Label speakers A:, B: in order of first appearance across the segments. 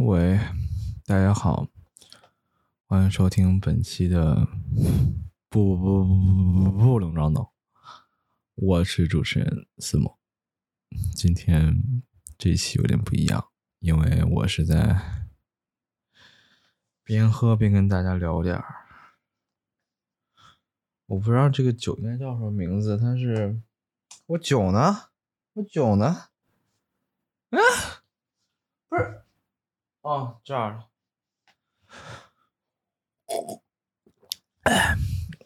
A: 喂，大家好，欢迎收听本期的不不不不不不能装懂，我是主持人思梦。今天这期有点不一样，因为我是在边喝边跟大家聊点儿。我不知道这个酒应该叫什么名字，但是我酒呢？我酒呢？啊，不是。哦，这样。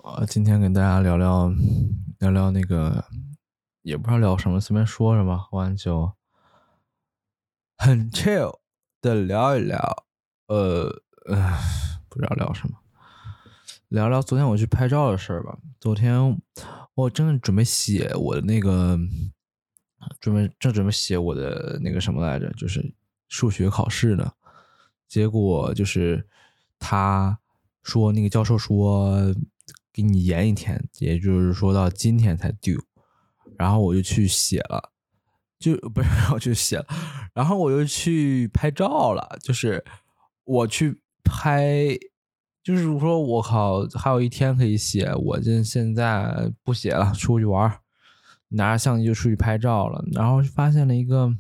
A: 我今天跟大家聊聊聊聊那个，也不知道聊什么，随便说什么，喝完酒很 chill 的聊一聊。呃，不知道聊什么，聊聊昨天我去拍照的事儿吧。昨天我正准备写我的那个，准备正准备写我的那个什么来着，就是数学考试呢。结果就是他说那个教授说给你延一天，也就是说到今天才 due，然后我就去写了，就不是我去写了，然后我又去拍照了，就是我去拍，就是说我靠，还有一天可以写，我这现在不写了，出去玩，拿着相机就出去拍照了，然后发现了一个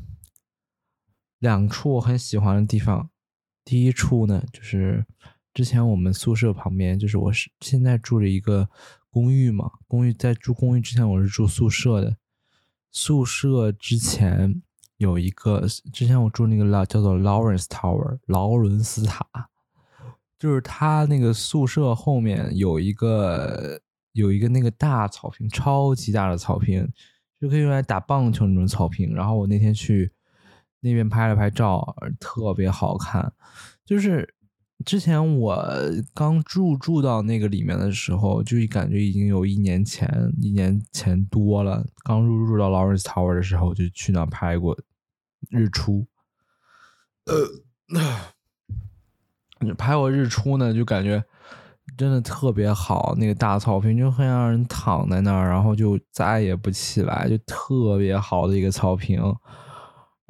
A: 两处我很喜欢的地方。第一处呢，就是之前我们宿舍旁边，就是我是现在住着一个公寓嘛。公寓在住公寓之前，我是住宿舍的。宿舍之前有一个，之前我住那个叫叫做 Lawrence Tower 劳伦斯塔，就是他那个宿舍后面有一个有一个那个大草坪，超级大的草坪，就可以用来打棒球那种草坪。然后我那天去。那边拍了拍照，特别好看。就是之前我刚入住到那个里面的时候，就感觉已经有一年前、一年前多了。刚入住到 Lawrence Tower 的时候，就去那拍过日出。呃，拍过日出呢，就感觉真的特别好。那个大草坪就很让人躺在那儿，然后就再也不起来，就特别好的一个草坪。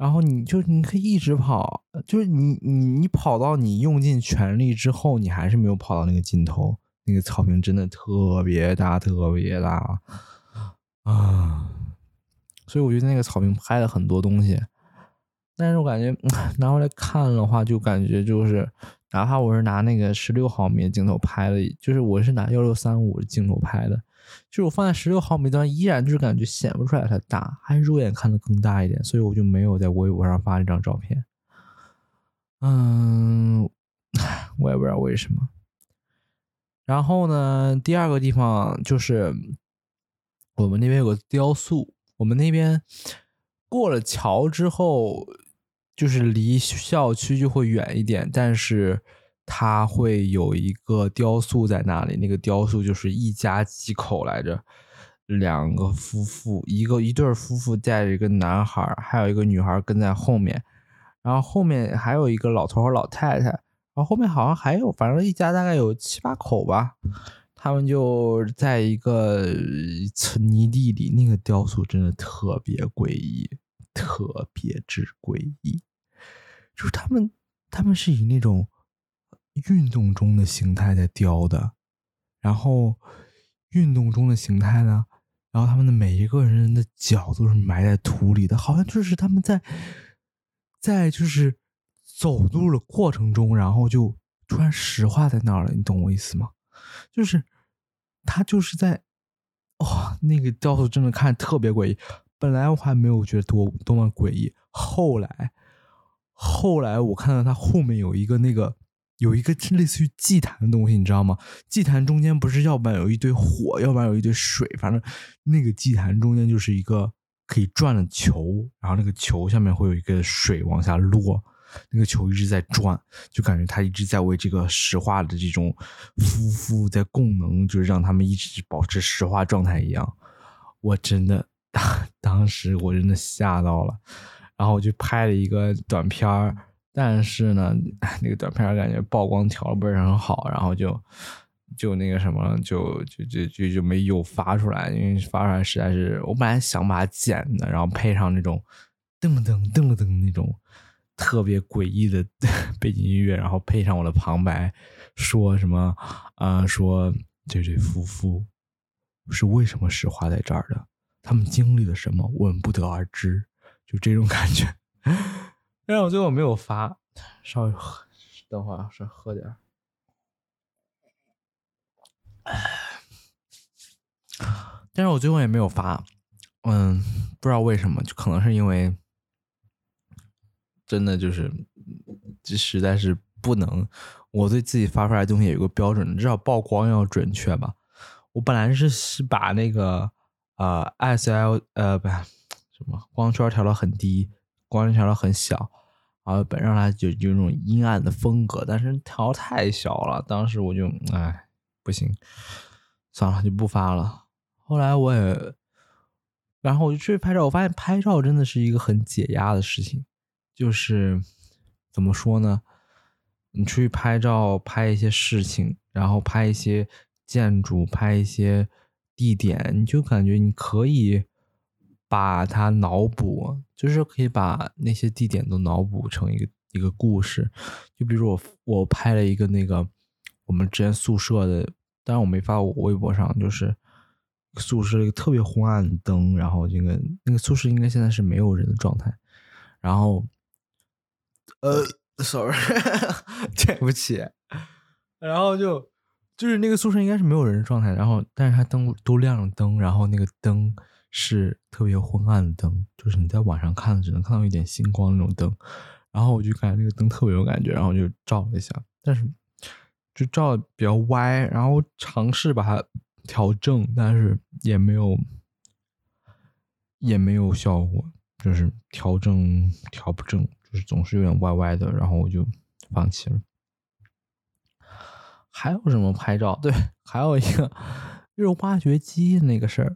A: 然后你就你可以一直跑，就是你你你跑到你用尽全力之后，你还是没有跑到那个尽头。那个草坪真的特别大，特别大啊！所以我觉得那个草坪拍了很多东西，但是我感觉拿回来看的话，就感觉就是，哪怕我是拿那个十六毫米的镜头拍的，就是我是拿幺六三五镜头拍的。就是我放在十六毫米端，依然就是感觉显不出来它大，还是肉眼看的更大一点，所以我就没有在微博上发这张照片。嗯，我也不知道为什么。然后呢，第二个地方就是我们那边有个雕塑，我们那边过了桥之后，就是离校区就会远一点，但是。他会有一个雕塑在那里，那个雕塑就是一家几口来着，两个夫妇，一个一对夫妇带着一个男孩，还有一个女孩跟在后面，然后后面还有一个老头和老太太，然后后面好像还有，反正一家大概有七八口吧，他们就在一个泥地里，那个雕塑真的特别诡异，特别之诡异，就是他们，他们是以那种。运动中的形态在雕的，然后运动中的形态呢，然后他们的每一个人的脚都是埋在土里的，好像就是他们在在就是走路的过程中，然后就突然石化在那儿了，你懂我意思吗？就是他就是在哇，那个雕塑真的看特别诡异。本来我还没有觉得多多么诡异，后来后来我看到他后面有一个那个。有一个类似于祭坛的东西，你知道吗？祭坛中间不是要不然有一堆火，要不然有一堆水，反正那个祭坛中间就是一个可以转的球，然后那个球下面会有一个水往下落，那个球一直在转，就感觉它一直在为这个石化的这种夫妇在供能，就是让他们一直保持石化状态一样。我真的当当时我真的吓到了，然后我就拍了一个短片儿。但是呢，那个短片感觉曝光条不是很好，然后就就那个什么，就就就就就没有发出来，因为发出来实在是，我本来想把它剪的，然后配上那种噔噔噔噔那种特别诡异的 背景音乐，然后配上我的旁白，说什么啊？说这对夫妇是为什么石化在这儿的？他们经历了什么？我们不得而知。就这种感觉。但是我最后没有发，稍微喝，等会儿稍微喝点儿。但是我最后也没有发，嗯，不知道为什么，就可能是因为真的就是，这实在是不能，我对自己发出来的东西有一个标准，至少曝光要准确吧。我本来是是把那个呃 S L 呃不什么光圈调到很低，光圈调到很小，然后本让它就有那种阴暗的风格，但是调太小了，当时我就哎不行，算了就不发了。后来我也，然后我就出去拍照。我发现拍照真的是一个很解压的事情。就是怎么说呢？你出去拍照，拍一些事情，然后拍一些建筑，拍一些地点，你就感觉你可以把它脑补，就是可以把那些地点都脑补成一个一个故事。就比如我我拍了一个那个我们之前宿舍的，当然我没发我微博上，就是。宿舍一个特别昏暗的灯，然后那个那个宿舍应该现在是没有人的状态，然后，呃，sorry，对不起，然后就就是那个宿舍应该是没有人的状态，然后但是它灯都亮了灯，然后那个灯是特别昏暗的灯，就是你在晚上看只能看到一点星光那种灯，然后我就感觉那个灯特别有感觉，然后就照了一下，但是就照的比较歪，然后尝试把它。调正，但是也没有，也没有效果，就是调正调不正，就是总是有点歪歪的，然后我就放弃了。还有什么拍照？对，还有一个就是挖掘机那个事儿。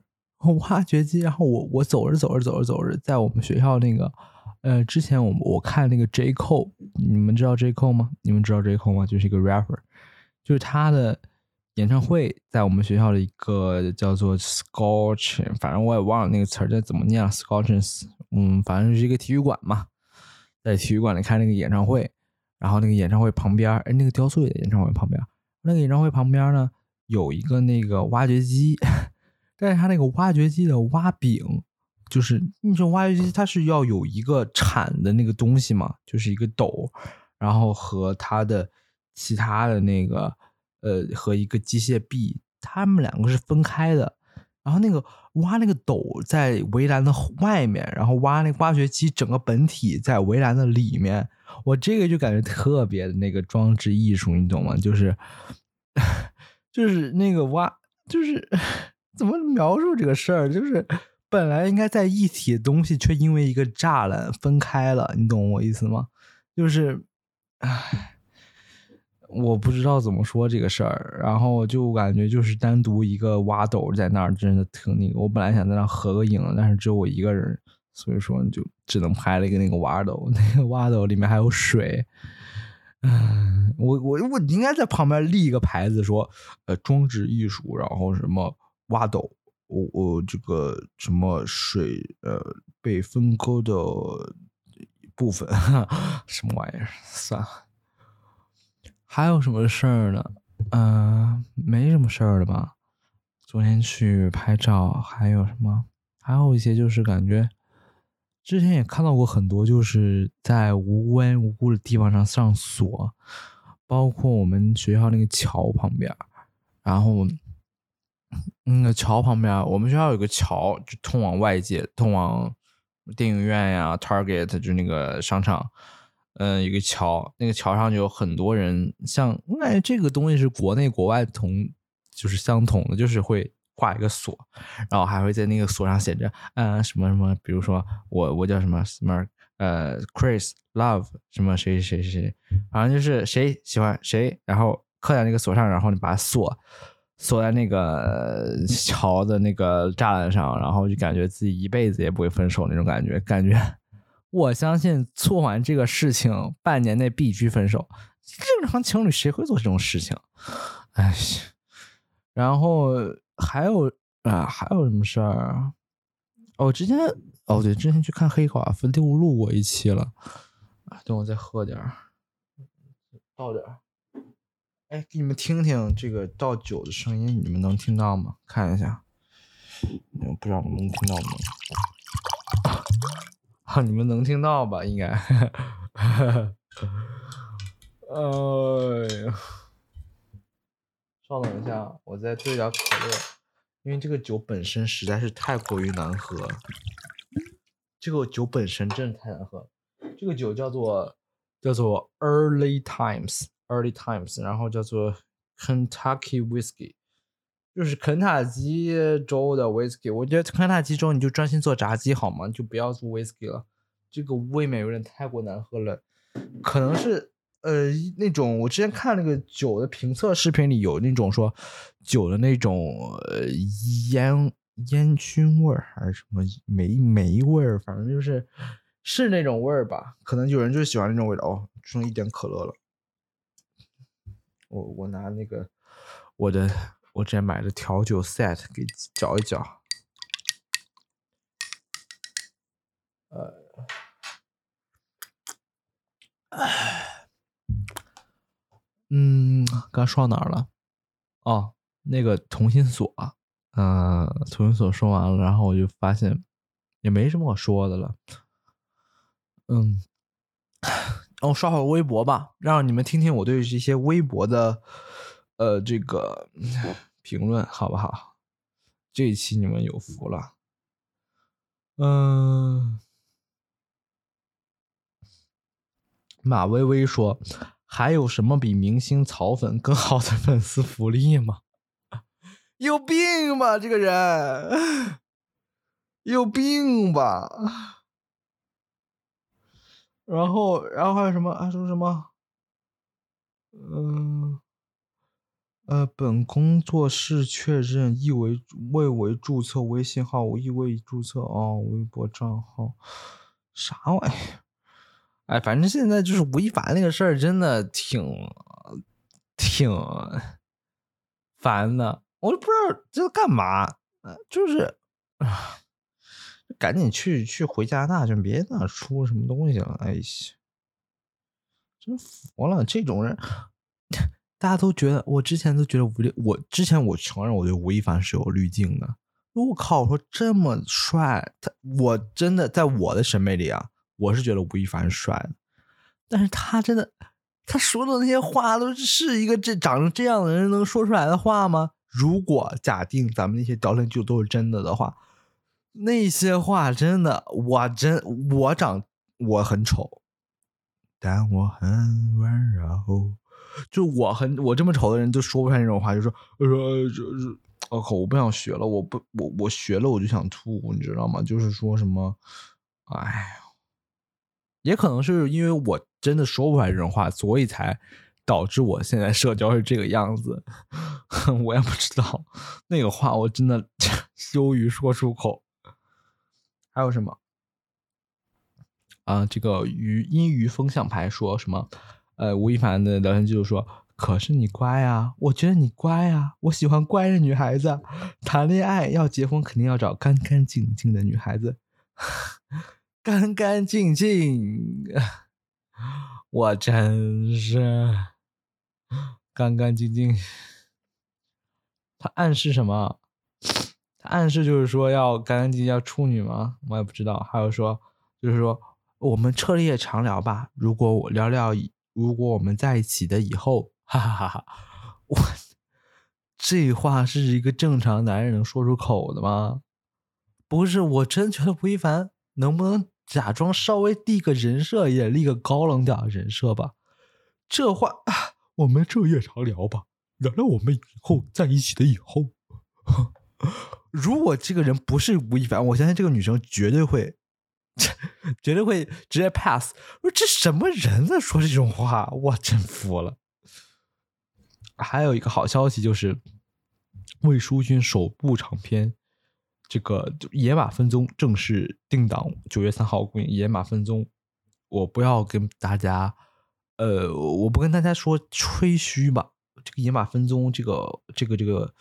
A: 挖掘机，然后我我走着走着走着走着，在我们学校那个，呃，之前我我看那个 J Cole，你们知道 J Cole 吗？你们知道 J Cole 吗？就是一个 rapper，就是他的。演唱会在我们学校的一个叫做 Scorch，反正我也忘了那个词儿叫怎么念了。Scorches，嗯，反正是一个体育馆嘛，在体育馆里开那个演唱会，然后那个演唱会旁边，哎，那个雕塑也在演唱会旁边。那个演唱会旁边呢，有一个那个挖掘机，但是它那个挖掘机的挖柄，就是你说挖掘机，它是要有一个铲的那个东西嘛，就是一个斗，然后和它的其他的那个。呃，和一个机械臂，它们两个是分开的。然后那个挖那个斗在围栏的外面，然后挖那挖掘机整个本体在围栏的里面。我这个就感觉特别的那个装置艺术，你懂吗？就是，就是那个挖，就是怎么描述这个事儿？就是本来应该在一体的东西，却因为一个栅栏分开了。你懂我意思吗？就是，唉。我不知道怎么说这个事儿，然后就感觉就是单独一个挖斗在那儿，真的挺那个。我本来想在那合个影，但是只有我一个人，所以说就只能拍了一个那个挖斗。那个挖斗里面还有水，嗯，我我我应该在旁边立一个牌子，说呃装置艺术，然后什么挖斗，我我这个什么水呃被分割的部分，什么玩意儿？算了。还有什么事儿呢？嗯，没什么事儿了吧？昨天去拍照，还有什么？还有一些就是感觉，之前也看到过很多，就是在无缘无故的地方上上锁，包括我们学校那个桥旁边，然后那个桥旁边，我们学校有个桥，就通往外界，通往电影院呀、Target，就那个商场。嗯，一个桥，那个桥上就有很多人，像我感觉这个东西是国内国外同就是相同的，就是会挂一个锁，然后还会在那个锁上写着，嗯，什么什么，比如说我我叫什么什么呃，Chris Love 什么谁谁谁谁，反正就是谁喜欢谁，然后刻在那个锁上，然后你把锁锁在那个桥的那个栅栏上，然后就感觉自己一辈子也不会分手那种感觉，感觉。我相信做完这个事情，半年内必须分手。正常情侣谁会做这种事情？哎，然后还有啊，还有什么事儿？哦，之前哦对，之前去看《黑寡妇六》录过一期了。等我再喝点儿，倒点儿。哎，给你们听听这个倒酒的声音，你们能听到吗？看一下，嗯，不知道你们能听到吗？啊，你们能听到吧？应该。哎呀，稍等一下，我再兑点可乐，因为这个酒本身实在是太过于难喝了。这个酒本身真的太难喝了。这个酒叫做叫做 Early Times。Early Times，然后叫做 Kentucky Whiskey，就是肯塔基州的 whiskey。我觉得肯塔基州你就专心做炸鸡好吗？就不要做 whiskey 了，这个未免有点太过难喝了。可能是呃那种我之前看那个酒的评测视频里有那种说酒的那种呃烟烟熏味儿还是什么霉霉味儿，反正就是是那种味儿吧。可能有人就喜欢那种味道哦。剩一点可乐了。我我拿那个我的我之前买的调酒 set 给搅一搅，呃，嗯，刚说到哪儿了？哦，那个同心锁，嗯，同心锁说完了，然后我就发现也没什么可说的了，嗯。我刷会微博吧，让你们听听我对这些微博的，呃，这个评论好不好？这一期你们有福了。嗯，马薇薇说：“还有什么比明星草粉更好的粉丝福利吗？” 有病吧，这个人，有病吧。然后，然后还有什么？还说什么？嗯，呃，本工作室确认已为未为注册微信号，已未注册哦，微博账号，啥玩意？哎，反正现在就是吴亦凡那个事儿，真的挺挺烦的。我都不知道这干嘛，就是啊。赶紧去去回加拿大，就别那出什么东西了。哎呀，真服了这种人！大家都觉得，我之前都觉得吴，我之前我承认我对吴亦凡是有滤镜的。我靠，我说这么帅，他我真的在我的审美里啊，我是觉得吴亦凡帅的。但是他真的，他说的那些话都是一个这长成这样的人能说出来的话吗？如果假定咱们那些聊天记录都是真的的话。那些话真的，我真我长我很丑，但我很温柔。就我很我这么丑的人都说不出来那种话，就说说就是，我靠，我不想学了，我不我我学了我就想吐，你知道吗？就是说什么，哎呀，也可能是因为我真的说不出来这种话，所以才导致我现在社交是这个样子。我也不知道那个话，我真的 羞于说出口。还有什么？啊，这个鱼阴鱼风向牌说什么？呃，吴亦凡的聊天记录说：“可是你乖啊，我觉得你乖啊，我喜欢乖的女孩子。谈恋爱要结婚，肯定要找干干净净的女孩子，干干净净。我真是干干净净。他暗示什么？”暗示就是说要干干净净要处女吗？我也不知道。还有说，就是说我们彻夜长聊吧。如果我聊聊，如果我们在一起的以后，哈哈哈哈！我这话是一个正常男人能说出口的吗？不是，我真觉得吴亦凡能不能假装稍微立个人设，也立个高冷点的人设吧？这话，我们彻夜长聊吧，聊聊我们以后在一起的以后。如果这个人不是吴亦凡，我相信这个女生绝对会，绝对会直接 pass。说这什么人在说这种话？我真服了。还有一个好消息就是，魏书君首部长片《这个野马分鬃》正式定档九月三号公映。野马分鬃，我不要跟大家，呃，我不跟大家说吹嘘吧。这个野马分鬃，这个这个这个。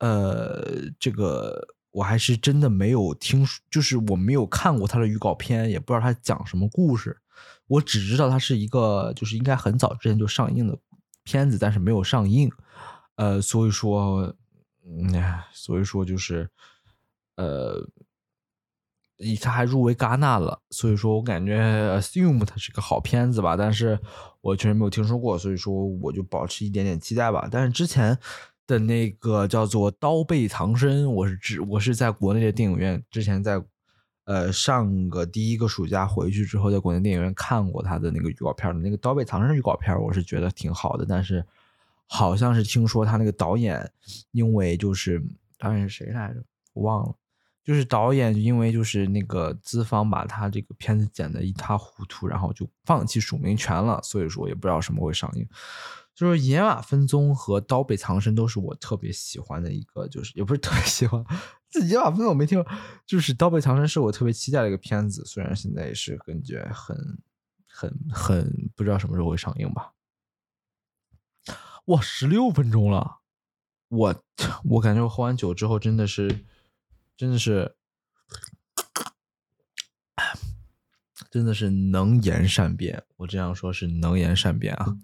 A: 呃，这个我还是真的没有听，就是我没有看过他的预告片，也不知道他讲什么故事。我只知道它是一个，就是应该很早之前就上映的片子，但是没有上映。呃，所以说，嗯，所以说就是，呃，他还入围戛纳了。所以说我感觉《Assume》它是个好片子吧，但是我确实没有听说过，所以说我就保持一点点期待吧。但是之前。的那个叫做《刀背藏身》，我是只我是在国内的电影院之前在呃上个第一个暑假回去之后，在国内电影院看过他的那个预告片的那个《刀背藏身》预告片，我是觉得挺好的。但是好像是听说他那个导演因为就是导演是谁来着？我忘了，就是导演因为就是那个资方把他这个片子剪得一塌糊涂，然后就放弃署名权了，所以说也不知道什么会上映。就是《野马分鬃》和《刀背藏身》都是我特别喜欢的一个，就是也不是特别喜欢，《野马分鬃》我没听过，就是《刀背藏身》是我特别期待的一个片子，虽然现在也是感觉很、很、很不知道什么时候会上映吧。哇，十六分钟了，我我感觉我喝完酒之后真的是，真的是，真的是能言善辩，我这样说是能言善辩啊。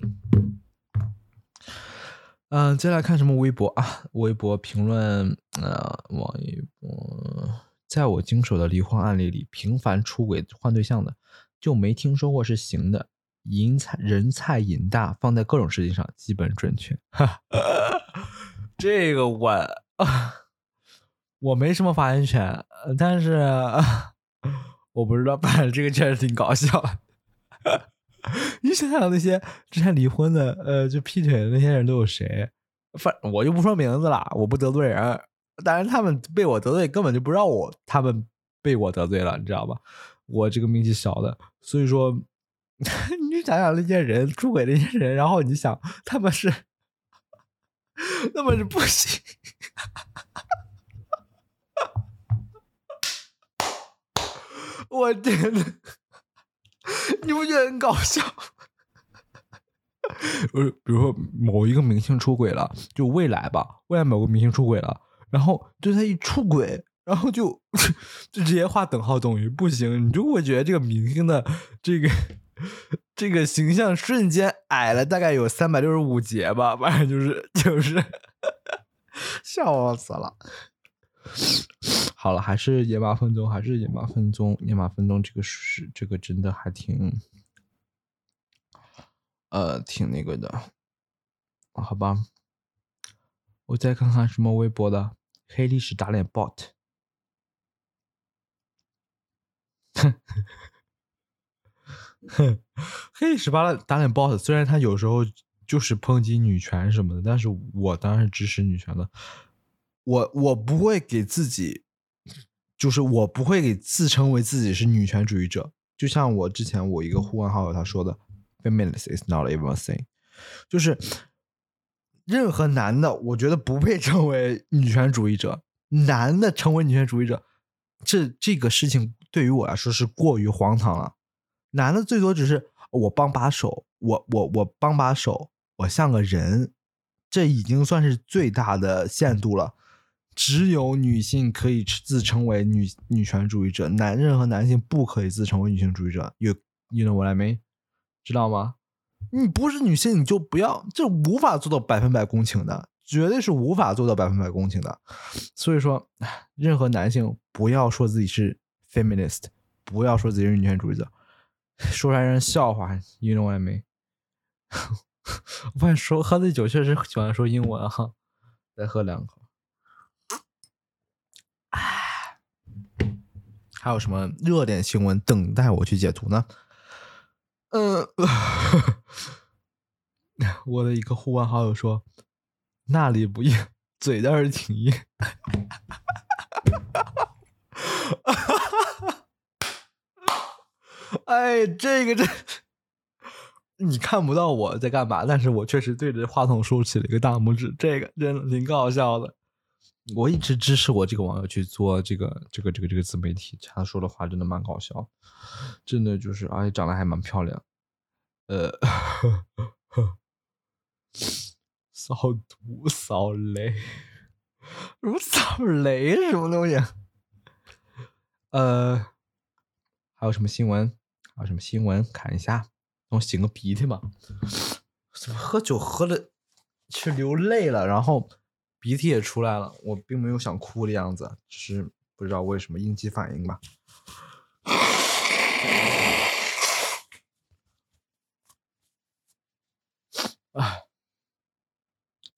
A: 嗯，接下来看什么微博啊？微博评论，呃，王一博，在我经手的离婚案例里，频繁出轨换对象的，就没听说过是行的。银菜人菜瘾大，放在各种事情上基本准确。哈 这个我我没什么发言权，但是 我不知道，反正这个确实挺搞笑。你想想那些之前离婚的，呃，就劈腿的那些人都有谁？反我就不说名字了，我不得罪人。但是他们被我得罪，根本就不知道我他们被我得罪了，你知道吧？我这个名气小的，所以说，你就想想那些人出轨那些人，然后你想他们是，那么是不行。我天呐！你不觉得很搞笑？不 是，比如说某一个明星出轨了，就未来吧，未来某个明星出轨了，然后就他一出轨，然后就 就直接画等号等于不行，你就会觉得这个明星的这个这个形象瞬间矮了大概有三百六十五节吧，反正就是就是笑死了。好了，还是野马分鬃，还是野马分鬃，野马分鬃这个是这个真的还挺，呃，挺那个的，好吧。我再看看什么微博的黑历史打脸 bot，黑历史打脸打脸 bot，虽然他有时候就是抨击女权什么的，但是我当然是支持女权的。我我不会给自己，就是我不会给自称为自己是女权主义者。就像我之前我一个互文好友他说的，“feminist is not even a thing”，就是任何男的，我觉得不配称为女权主义者。男的成为女权主义者，这这个事情对于我来说是过于荒唐了。男的最多只是我帮把手，我我我帮把手，我像个人，这已经算是最大的限度了。只有女性可以自称为女女权主义者，男任何男性不可以自称为女性主义者。You you know what I mean？知道吗？你不是女性，你就不要，这无法做到百分百共情的，绝对是无法做到百分百共情的。所以说，任何男性不要说自己是 feminist，不要说自己是女权主义者，说出来让人笑话。You know what I mean？我发现说喝醉酒确实喜欢说英文哈，再喝两口。还有什么热点新闻等待我去解读呢？嗯，我的一个互关好友说，那里不硬，嘴倒是挺硬。哈哈哈哎，这个这，你看不到我在干嘛，但是我确实对着话筒竖起了一个大拇指，这个真的挺搞笑的。我一直支持我这个网友去做这个这个这个这个自媒体，他说的话真的蛮搞笑，真的就是而且长得还蛮漂亮，呃，扫毒扫雷，什么扫雷是什么东西？呃，还有什么新闻？还有什么新闻？看一下，让我擤个鼻涕吧。怎么喝酒喝的去流泪了，然后鼻涕也出来了。我并没有想哭的样子，只是不知道为什么应激反应吧。啊，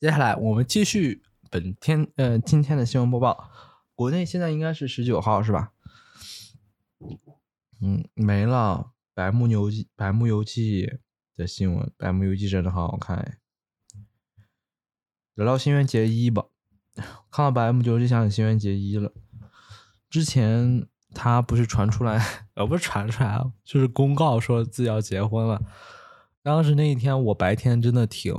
A: 接下来我们继续本天呃今天的新闻播报。国内现在应该是十九号是吧？嗯，没了。白木游记，白木游记的新闻，白木游记真的好好看哎。聊聊新垣结衣吧，看到白木游记想起新垣结衣了。之前他不是传出来，呃，不是传出来啊，就是公告说自己要结婚了。当时那一天，我白天真的挺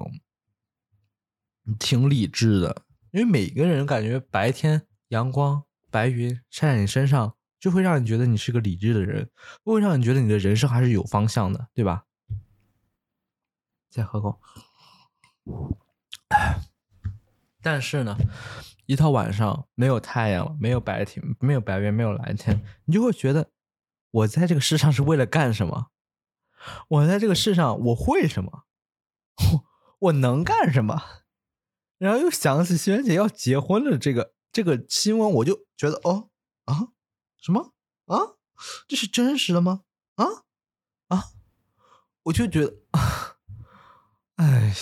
A: 挺理智的，因为每个人感觉白天阳光白云晒在你身上。就会让你觉得你是个理智的人，会让你觉得你的人生还是有方向的，对吧？再喝口。但是呢，一到晚上没有太阳了，没有白天，没有白云，没有蓝天，你就会觉得我在这个世上是为了干什么？我在这个世上我会什么？我我能干什么？然后又想起轩姐要结婚了这个这个新闻，我就觉得哦啊。什么啊？这是真实的吗？啊啊！我就觉得，哎，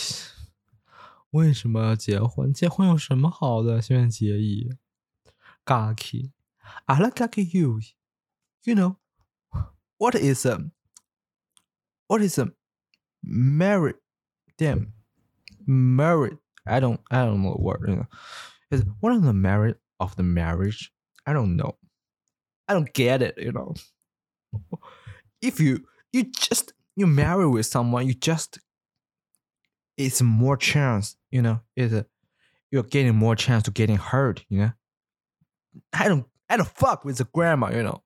A: 为什么要结婚？结婚有什么好的？希望结义。Gaki, I like gaki you. You know what is a what is a married? Damn, married. I don't I don't know the word. You know, is what is the merit of the marriage? I don't know. I don't get it, you know. If you you just you marry with someone, you just it's more chance, you know, it's you're getting more chance to getting hurt, you know. I don't I don't fuck with the grandma, you know.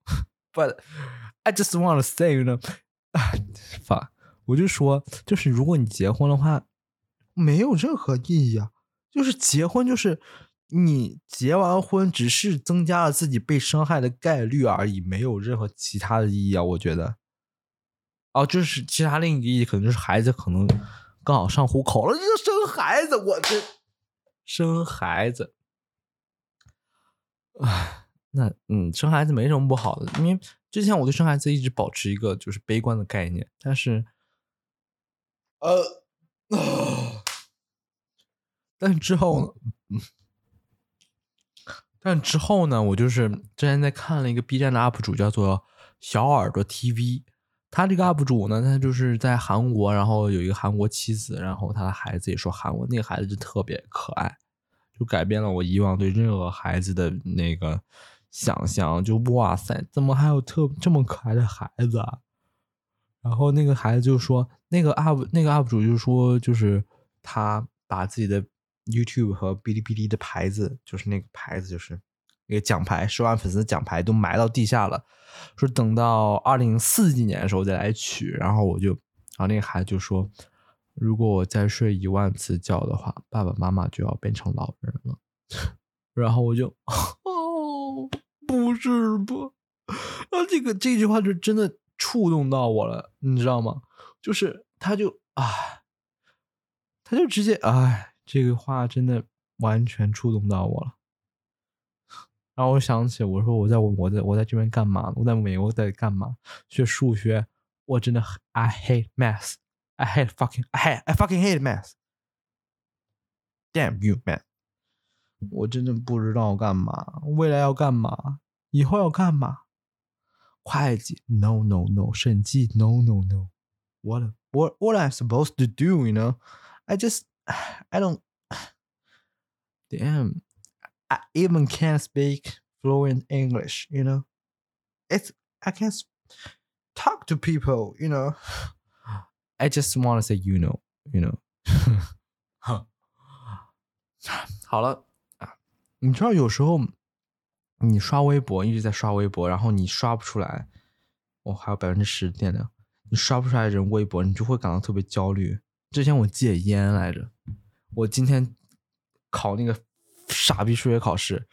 A: But I just want to say, you know, fuck，我就说，就是如果你结婚的话，没有任何意义啊。就是结婚就是你结完婚只是增加了自己被伤害的概率而已，没有任何其他的意义啊！我觉得，哦，就是其他另一个意义，可能就是孩子可能刚好上户口了，就生孩子，我这生孩子，唉，那嗯，生孩子没什么不好的，因为之前我对生孩子一直保持一个就是悲观的概念，但是，呃，但是之后呢？但之后呢，我就是之前在看了一个 B 站的 UP 主，叫做小耳朵 TV。他这个 UP 主呢，他就是在韩国，然后有一个韩国妻子，然后他的孩子也说韩文，那个孩子就特别可爱，就改变了我以往对任何孩子的那个想象。就哇塞，怎么还有特这么可爱的孩子？啊？然后那个孩子就说，那个 UP 那个 UP 主就说，就是他把自己的。YouTube 和哔哩哔哩的牌子，就是那个牌子，就是那个奖牌，十万粉丝奖牌都埋到地下了。说等到二零四几年的时候再来取。然后我就，然后那个孩子就说：“如果我再睡一万次觉的话，爸爸妈妈就要变成老人了。”然后我就，哦，不是吧？啊，这个这句话就真的触动到我了，你知道吗？就是他就啊，他就直接哎。这个话真的完全触动到我了，然后我想起，我说我在我在我在这边干嘛？我在美国在干嘛？学数学，我真的 I hate math，I hate fucking I hate I fucking hate math，damn you man，我真的不知道干嘛，未来要干嘛，以后要干嘛？会计？No no no，审计？No no no，what what what I'm supposed to do？You know，I just I don't. Damn, I even can't speak fluent English. You know, it's I can't talk to people. You know, I just want to say you know. You know. 好了啊，你知道有时候你刷微博一直在刷微博，然后你刷不出来，我还有百分之十电量，你刷不出来人微博，你就会感到特别焦虑。之前我戒烟来着，我今天考那个 傻逼数学考试。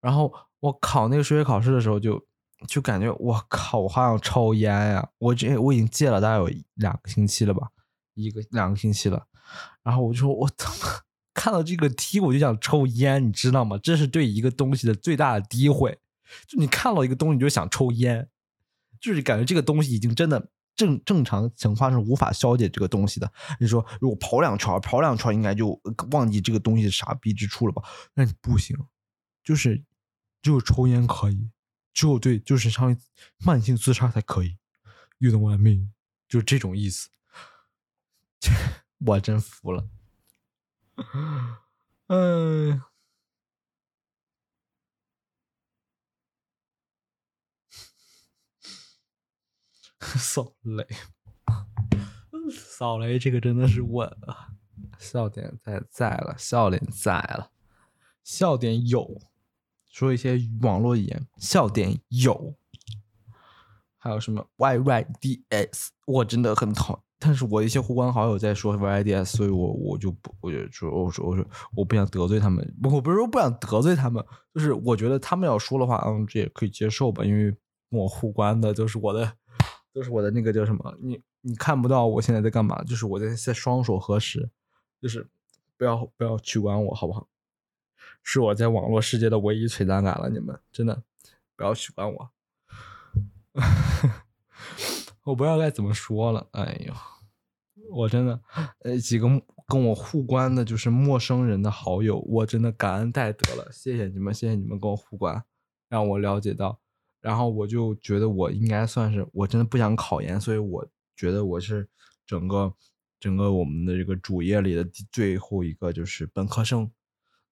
A: 然后我考那个数学考试的时候就，就感觉我靠，我好想抽烟呀！我这我已经戒了大概有两个星期了吧，一个两个星期了。然后我就说，我他妈看到这个题我就想抽烟，你知道吗？这是对一个东西的最大的诋毁。就你看到一个东西你就想抽烟，就是感觉这个东西已经真的正正常情况是无法消解这个东西的。你说如果跑两圈，跑两圈应该就忘记这个东西傻逼之处了吧？那你不行，就是只有抽烟可以，只有对就是上慢性自杀才可以。You know what I mean？就这种意思。我真服了。嗯。扫雷，扫雷，这个真的是稳啊！笑点在在了，笑点在了，笑点有，说一些网络语言，笑点有，还有什么 Y Y D S，我真的很讨厌，但是我一些互关好友在说 Y Y D S，所以我我就不，我就说，我说我说我不想得罪他们，我不是说不想得罪他们，就是我觉得他们要说的话，嗯，这也可以接受吧，因为我互关的就是我的。就是我的那个叫什么？你你看不到我现在在干嘛？就是我在在双手合十，就是不要不要取关我好不好？是我在网络世界的唯一存在感了，你们真的不要取关我，我不知道该怎么说了。哎呦，我真的呃几个跟我互关的就是陌生人的好友，我真的感恩戴德了，谢谢你们，谢谢你们跟我互关，让我了解到。然后我就觉得我应该算是，我真的不想考研，所以我觉得我是整个整个我们的这个主页里的最后一个就是本科生，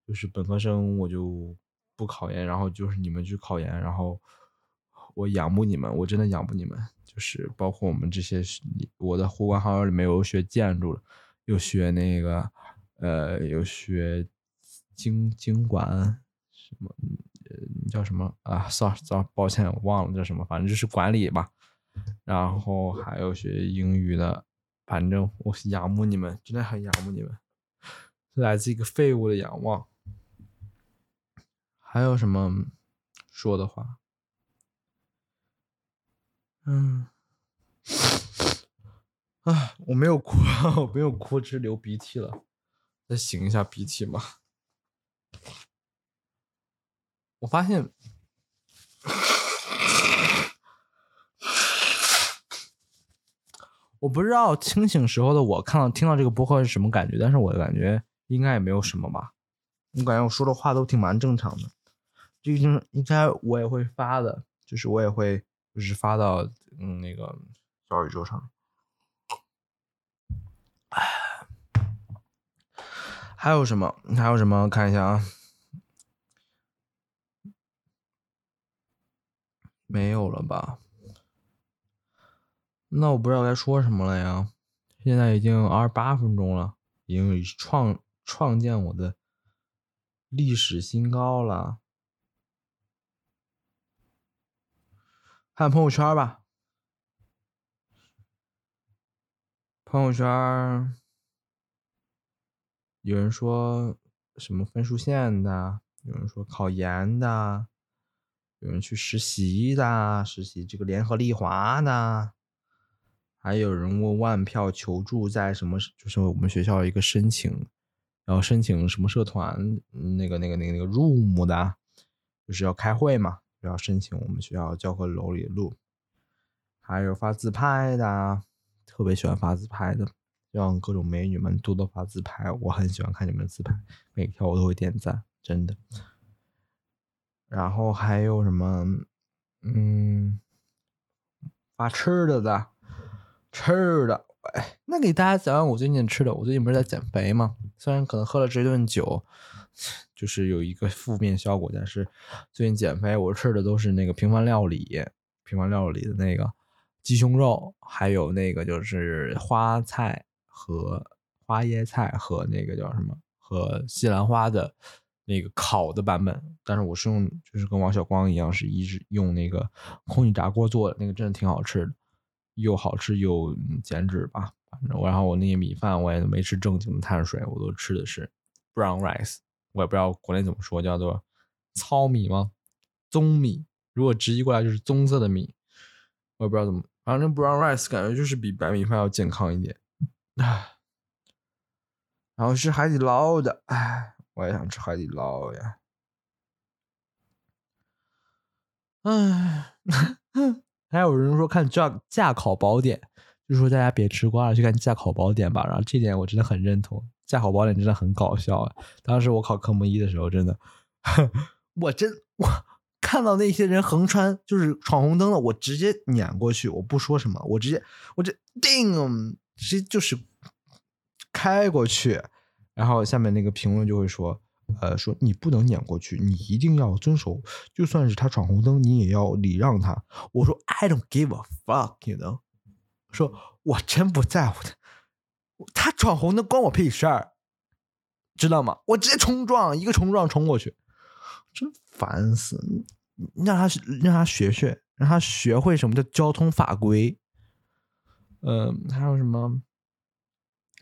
A: 就是本科生我就不考研，然后就是你们去考研，然后我仰慕你们，我真的仰慕你们，就是包括我们这些我的互关好友里面有学建筑的，有学那个呃有学经经管什么。你叫什么啊？sorry，抱歉，我忘了叫什么，反正就是管理吧。然后还有学英语的，反正我仰慕你们，真的很仰慕你们，是来自一个废物的仰望。还有什么说的话？嗯，啊，我没有哭，我没有哭，只是流鼻涕了，再擤一下鼻涕嘛。我发现，我不知道清醒时候的我看到听到这个播客是什么感觉，但是我感觉应该也没有什么吧。我感觉我说的话都挺蛮正常的，这应应该我也会发的，就是我也会就是发到嗯那个小宇宙上。还有什么？还有什么？看一下啊。没有了吧？那我不知道该说什么了呀。现在已经二十八分钟了，已经创创建我的历史新高了。看朋友圈吧，朋友圈有人说什么分数线的，有人说考研的。有人去实习的，实习这个联合利华的，还有人问万票求助在什么？就是我们学校一个申请，然后申请什么社团？那个、那个、那个、那个 room 的，就是要开会嘛，要申请我们学校教科楼里的 room。还有发自拍的，特别喜欢发自拍的，让各种美女们多多发自拍，我很喜欢看你们的自拍，每条我都会点赞，真的。然后还有什么？嗯，发吃的的，吃的。哎，那给大家讲讲我最近吃的。我最近不是在减肥吗？虽然可能喝了这顿酒，就是有一个负面效果，但是最近减肥，我吃的都是那个平凡料理，平凡料理的那个鸡胸肉，还有那个就是花菜和花椰菜和那个叫什么和西兰花的。那个烤的版本，但是我是用，就是跟王小光一样，是一直用那个空气炸锅做的，那个真的挺好吃的，又好吃又减脂吧。反正我，然后我那些米饭我也没吃正经的碳水，我都吃的是 brown rice，我也不知道国内怎么说，叫做糙米吗？棕米，如果直译过来就是棕色的米，我也不知道怎么，反正 brown rice 感觉就是比白米饭要健康一点。唉，然后是海底捞的，唉，我也想吃海底捞呀。唉，还有人说看《驾驾考宝典》，就说大家别吃瓜了，去看《驾考宝典》吧。然后这点我真的很认同，《驾考宝典》真的很搞笑啊。当时我考科目一的时候，真的，我真我看到那些人横穿就是闯红灯了，我直接撵过去，我不说什么，我直接我这叮，直接就是开过去。然后下面那个评论就会说。呃，说你不能撵过去，你一定要遵守，就算是他闯红灯，你也要礼让他。我说 I don't give a fuck，you know，说我真不在乎他，他闯红灯关我屁事儿，知道吗？我直接冲撞，一个冲撞冲过去，真烦死！让他让他学学，让他学会什么叫交通法规。嗯，还有什么？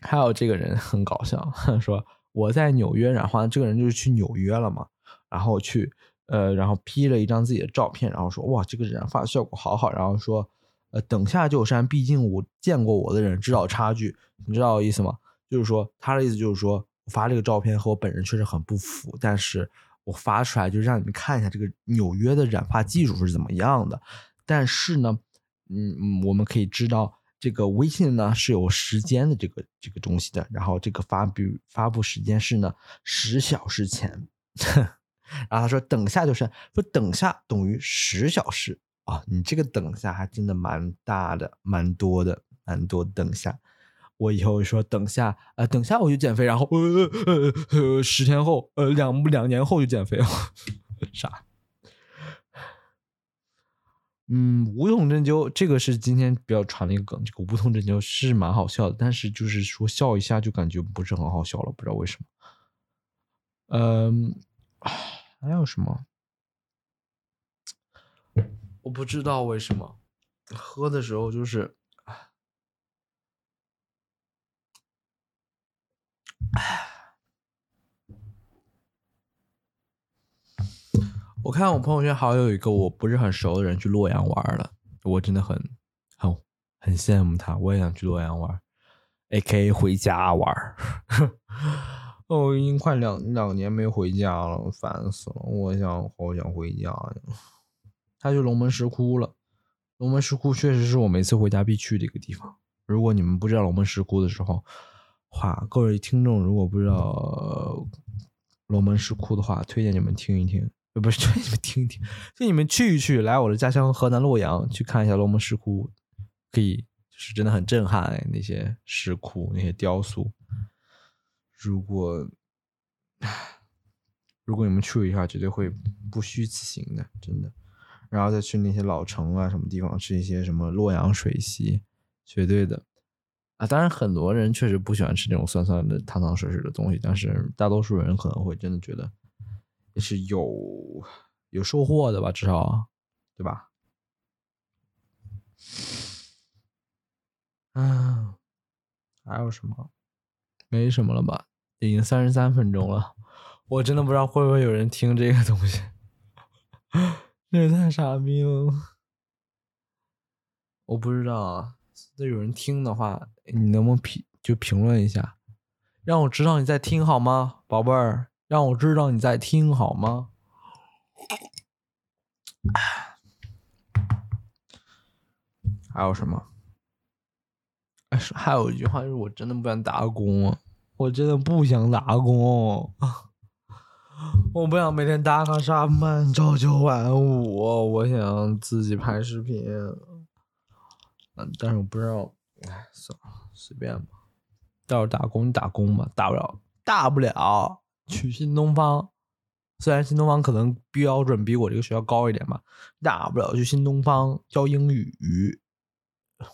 A: 还有这个人很搞笑，说。我在纽约，然后这个人就是去纽约了嘛，然后去，呃，然后 P 了一张自己的照片，然后说哇，这个染发效果好好，然后说，呃，等下就删，毕竟我见过我的人知道差距，你知道我意思吗？就是说他的意思就是说我发这个照片和我本人确实很不符，但是我发出来就让你们看一下这个纽约的染发技术是怎么样的，但是呢，嗯，我们可以知道。这个微信呢是有时间的这个这个东西的，然后这个发布发布时间是呢十小时前，然后他说等下就是说等下等于十小时啊，你这个等下还真的蛮大的，蛮多的，蛮多等下。我以后说等下呃等下我就减肥，然后呃呃呃十天后呃两两年后就减肥了，啥？嗯，无痛针灸这个是今天比较传的一个梗。这个无痛针灸是蛮好笑的，但是就是说笑一下就感觉不是很好笑了，不知道为什么。嗯，还有什么？我不知道为什么喝的时候就是，唉。我看我朋友圈好友有一个我不是很熟的人去洛阳玩了，我真的很很很羡慕他，我也想去洛阳玩 AK 回家玩。我，已经快两两年没回家了，烦死了！我想好想回家呀。他去龙门石窟了，龙门石窟确实是我每次回家必去的一个地方。如果你们不知道龙门石窟的时候，话各位听众如果不知道龙门石窟的话，推荐你们听一听。不是，就你们听听，就你们去一去，来我的家乡河南洛阳去看一下龙门石窟，可以，就是真的很震撼，那些石窟那些雕塑。如果，如果你们去一下，绝对会不虚此行的，真的。然后再去那些老城啊，什么地方吃一些什么洛阳水席，绝对的。啊，当然很多人确实不喜欢吃这种酸酸的、汤汤水水的东西，但是大多数人可能会真的觉得。也是有有收获的吧，至少，对吧？嗯，还有什么？没什么了吧？已经三十三分钟了，我真的不知道会不会有人听这个东西，这也太傻逼了！我不知道啊，那有人听的话，你能不能评就评论一下，让我知道你在听好吗，宝贝儿？让我知道你在听好吗？还有什么？哎，还有一句话就是，我真的不想打工，我真的不想打工，我不想每天打卡上班朝九晚五，我想自己拍视频。嗯，但是我不知道，哎，算了，随便吧。到时候打工打工吧，大不了大不了。去新东方，虽然新东方可能标准比我这个学校高一点吧，大不了去新东方教英语，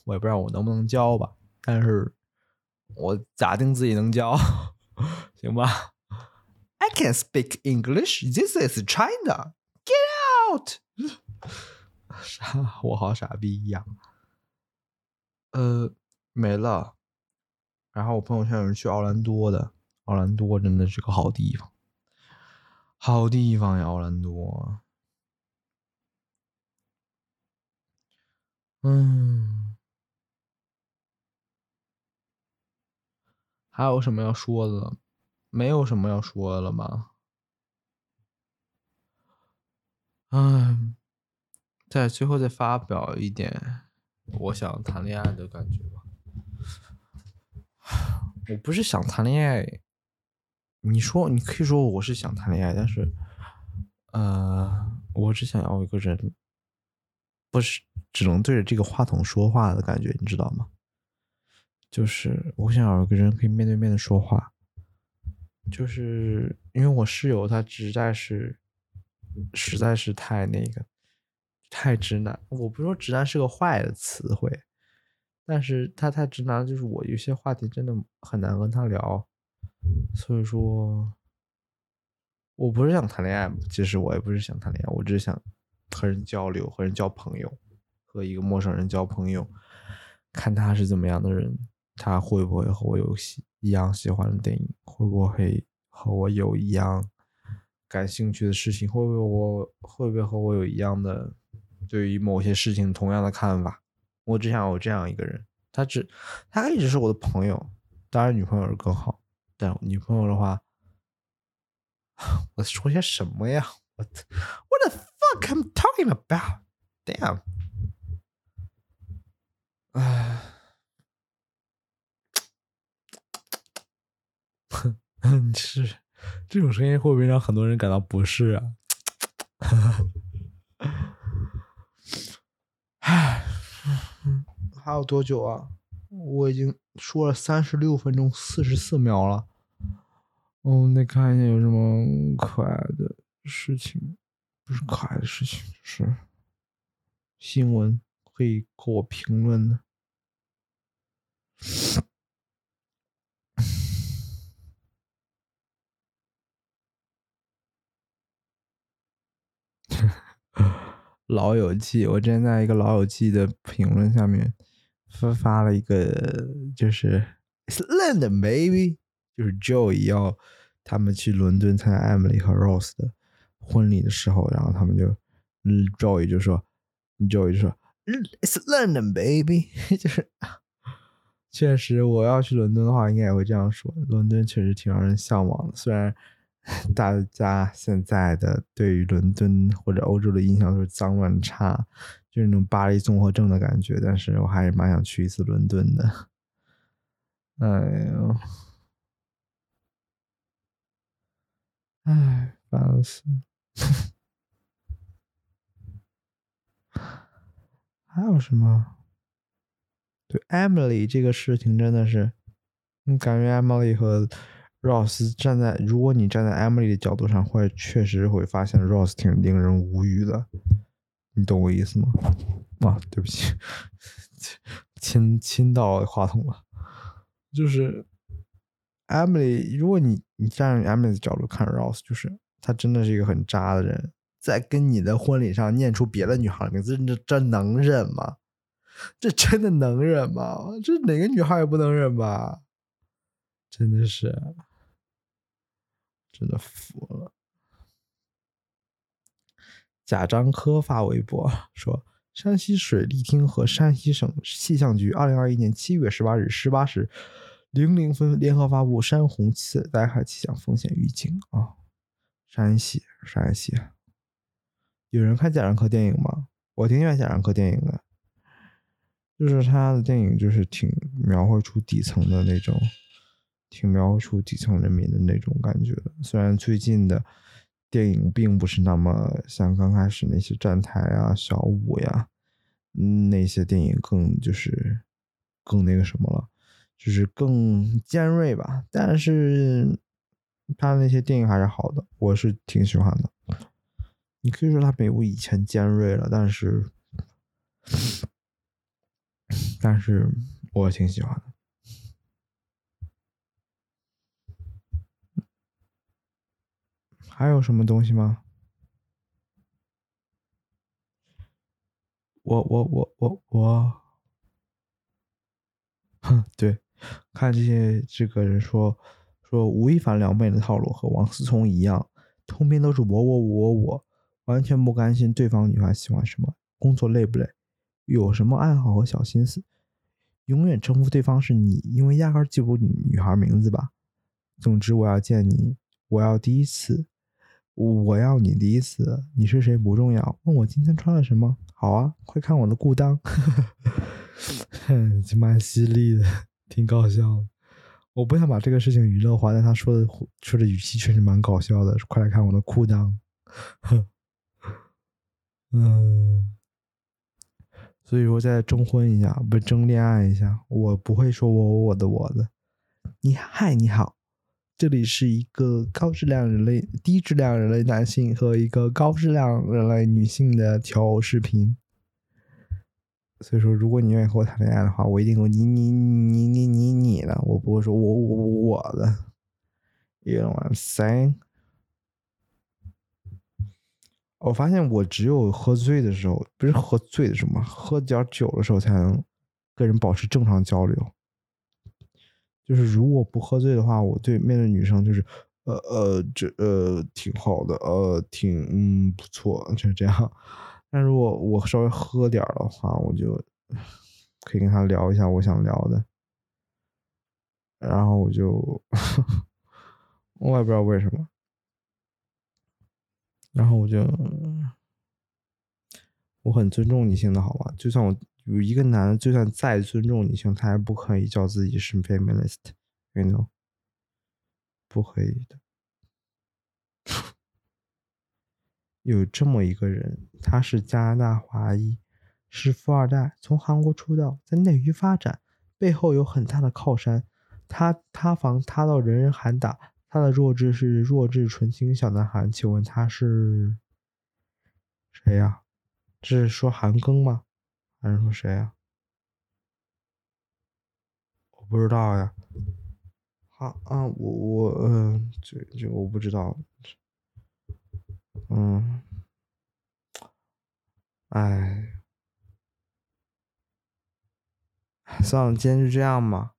A: 我也不知道我能不能教吧，但是我假定自己能教，行吧？I can speak English. This is China. Get out！傻，我好傻逼一样。呃，没了。然后我朋友圈有人去奥兰多的。奥兰多真的是个好地方，好地方呀，奥兰多。嗯，还有什么要说的？没有什么要说的了吗？嗯，在最后再发表一点我想谈恋爱的感觉吧。我不是想谈恋爱，你说你可以说我是想谈恋爱，但是，呃，我只想要一个人，不是只能对着这个话筒说话的感觉，你知道吗？就是我想要一个人可以面对面的说话，就是因为我室友他实在是。实在是太那个，太直男。我不是说直男是个坏的词汇，但是他太直男，就是我有些话题真的很难跟他聊。所以说，我不是想谈恋爱，其实我也不是想谈恋爱，我只是想和人交流，和人交朋友，和一个陌生人交朋友，看他是怎么样的人，他会不会和我有喜一样喜欢的电影，会不会和我有一样。感兴趣的事情会不会我会不会和我有一样的对于某些事情同样的看法？我只想有这样一个人，他只他一直是我的朋友，当然女朋友是更好。但女朋友的话，我说些什么呀？我 What the fuck I'm talking about? Damn！哎，哼，是。这种声音会不会让很多人感到不适啊？唉，还有多久啊？我已经说了三十六分钟四十四秒了。哦，得看一下有什么可爱的事情，不是可爱的事情，是新闻可以给我评论的。老友记，我之前在一个老友记的评论下面发发了一个，就是 l a n d baby，就是 Joey 要他们去伦敦参加 Emily 和 Rose 的婚礼的时候，然后他们就，Joey 就说，Joey 就说，It's London baby，就是确实我要去伦敦的话，应该也会这样说。伦敦确实挺让人向往的，虽然。大家现在的对于伦敦或者欧洲的印象都是脏乱差，就是那种巴黎综合症的感觉。但是我还是蛮想去一次伦敦的。哎呦，哎，烦死！还有什么？对，Emily 这个事情真的是，你感觉 Emily 和。Rose 站在，如果你站在 Emily 的角度上，会确实会发现 Rose 挺令人无语的，你懂我意思吗？啊，对不起，亲亲到话筒了。就是 Emily，如果你你站在 Emily 的角度看 Rose，就是他真的是一个很渣的人，在跟你的婚礼上念出别的女孩名字，这这能忍吗？这真的能忍吗？这哪个女孩也不能忍吧？真的是。真的服了。贾樟柯发微博说：“山西水利厅和山西省气象局二零二一年七月十八日十八时零零分联合发布山洪次灾害气象风险预警啊！山西，山西，有人看贾樟柯电影吗？我挺喜欢贾樟柯电影的，就是他的电影就是挺描绘出底层的那种。”挺描绘出底层人民的那种感觉的。虽然最近的电影并不是那么像刚开始那些站台啊、小五呀，那些电影更就是更那个什么了，就是更尖锐吧。但是他那些电影还是好的，我是挺喜欢的。你可以说他没有以前尖锐了，但是但是我挺喜欢的。还有什么东西吗？我我我我我，哼，对，看这些这个人说说吴亦凡撩妹的套路和王思聪一样，
B: 通篇都是我我我我我，完全不关心对方女孩喜欢什么，工作累不累，有什么爱好和小心思，永远称呼对方是你，因为压根记不住女孩名字吧。总之，我要见你，我要第一次，我要你第一次，你是谁不重要，问我今天穿了什么，好啊，快看我的裤裆，哼 蛮犀利的，挺搞笑的。我不想把这个事情娱乐化，但他说的说的语气确实蛮搞笑的。快来看我的裤裆，嗯，所以说再征婚一下，不征恋爱一下，我不会说我我的我的。你嗨，你好，这里是一个高质量人类、低质量人类男性和一个高质量人类女性的求偶视频。所以说，如果你愿意和我谈恋爱的话，我一定会你你你你你你的，我不会说我我我的。You know what I'm saying？我发现我只有喝醉的时候，不是喝醉的时候嘛，喝点酒的时候才能跟人保持正常交流。就是如果不喝醉的话，我对面对女生就是呃呃这呃挺好的，呃挺嗯不错，就是这样。但如果我稍微喝点的话，我就可以跟他聊一下我想聊的，然后我就我也不知道为什么，然后我就我很尊重女性的好吗？就算我有一个男的，就算再尊重女性，他也不可以叫自己是 feminist，you know，不可以的。有这么一个人，他是加拿大华裔，是富二代，从韩国出道，在内娱发展，背后有很大的靠山。他塌房塌到人人喊打，他的弱智是弱智纯情小男孩。请问他是谁呀？这是说韩庚吗？还是说谁呀？我不知道呀。好啊，我我嗯，这这我不知道。嗯，哎，算了，今天就这样吧。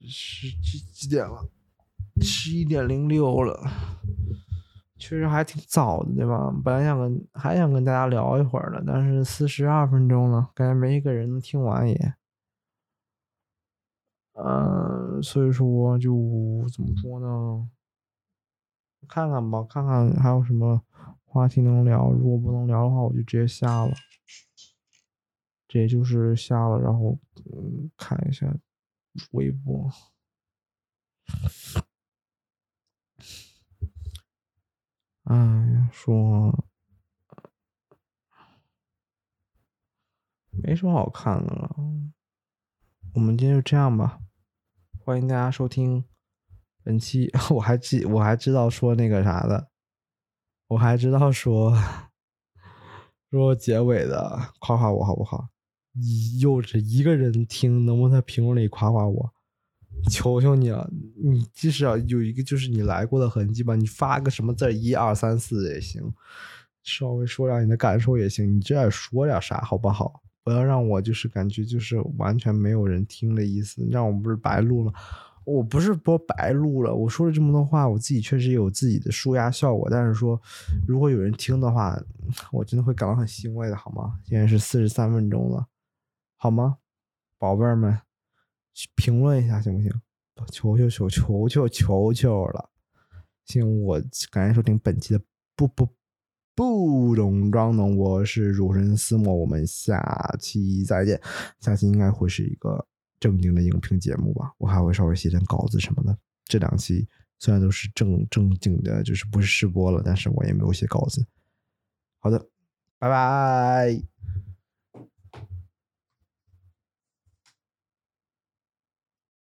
B: 十几几点了？十一点零六了，确实还挺早的，对吧？本来想跟还想跟大家聊一会儿的，但是四十二分钟了，感觉没一个人能听完也。嗯，所以说就怎么说呢？看看吧，看看还有什么话题能聊。如果不能聊的话，我就直接下了。这也就是下了，然后嗯，看一下微博。哎呀，说没什么好看的了。我们今天就这样吧，欢迎大家收听。本期 我还记我还知道说那个啥的，我还知道说说结尾的夸夸我好不好？你又是一个人听，能不能在评论里夸夸我？求求你了，你即使有一个就是你来过的痕迹吧，你发个什么字一二三四也行，稍微说点你的感受也行，你这点说点啥好不好？不要让我就是感觉就是完全没有人听的意思，让我不是白录了。我不是播白录了，我说了这么多话，我自己确实有自己的舒压效果。但是说，如果有人听的话，我真的会感到很欣慰的，好吗？现在是四十三分钟了，好吗，宝贝儿们，评论一下行不行？求求求求求求求了，行，我感谢收听本期的不不不懂装懂，我是主持人思墨，我们下期再见，下期应该会是一个。正经的影评节目吧，我还会稍微写点稿子什么的。这两期虽然都是正正经的，就是不是试播了，但是我也没有写稿子。好的，拜拜。